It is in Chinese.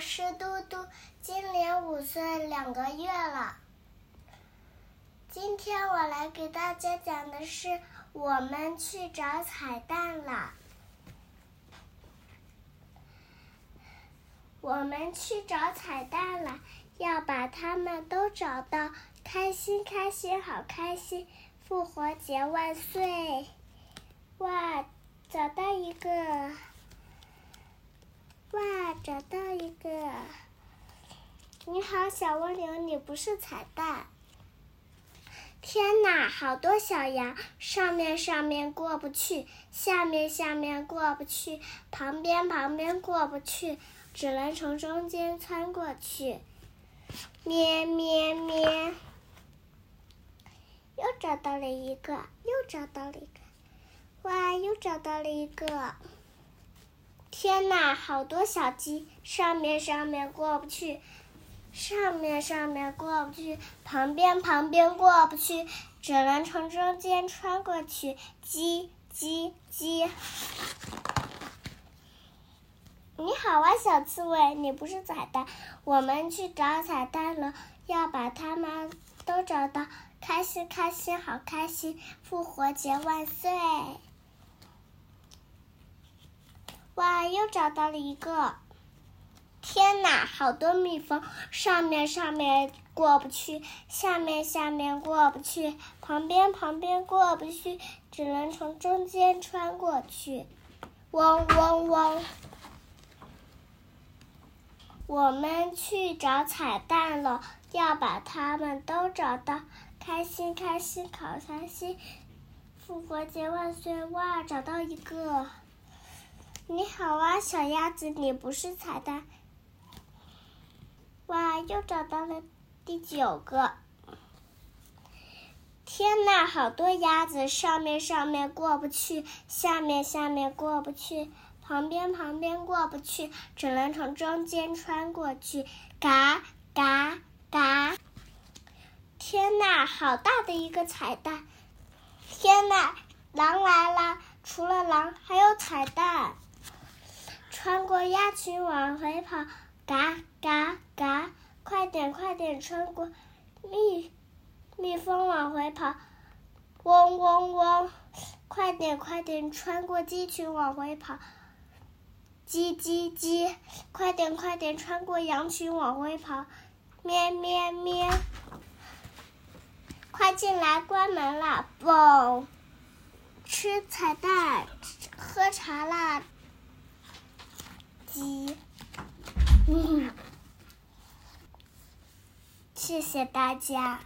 我是嘟嘟，今年五岁两个月了。今天我来给大家讲的是，我们去找彩蛋了。我们去找彩蛋了，要把它们都找到，开心开心好开心！复活节万岁！哇，找到一个！找到一个！你好，小蜗牛，你不是彩蛋。天哪，好多小羊，上面上面过不去，下面下面过不去，旁边旁边过不去，只能从中间穿过去。咩咩咩！又找到了一个，又找到了一个，哇，又找到了一个！天哪，好多小鸡，上面上面过不去。上面上面过不去，旁边旁边过不去，只能从中间穿过去。叽叽叽！你好啊，小刺猬，你不是彩蛋，我们去找彩蛋了，要把它们都找到，开心开心好开心！复活节万岁！哇，又找到了一个。天哪，好多蜜蜂，上面上面过不去，下面下面过不去，旁边旁边过不去，只能从中间穿过去。嗡嗡嗡！我们去找彩蛋了，要把它们都找到，开心开心好开心！复活节万岁！哇，找到一个！你好啊，小鸭子，你不是彩蛋。哇，又找到了第九个！天哪，好多鸭子，上面上面过不去，下面下面过不去，旁边旁边过不去，只能从中间穿过去。嘎嘎嘎！天哪，好大的一个彩蛋！天哪，狼来了！除了狼，还有彩蛋。穿过鸭群往回跑。嘎嘎嘎！快点快点穿过蜜蜜蜂往回跑，嗡嗡嗡！快点快点穿过鸡群往回跑，叽叽叽！快点快点穿过羊群往回跑，咩咩咩！快进来关门了，嘣！吃彩蛋，喝茶啦，鸡。谢谢大家。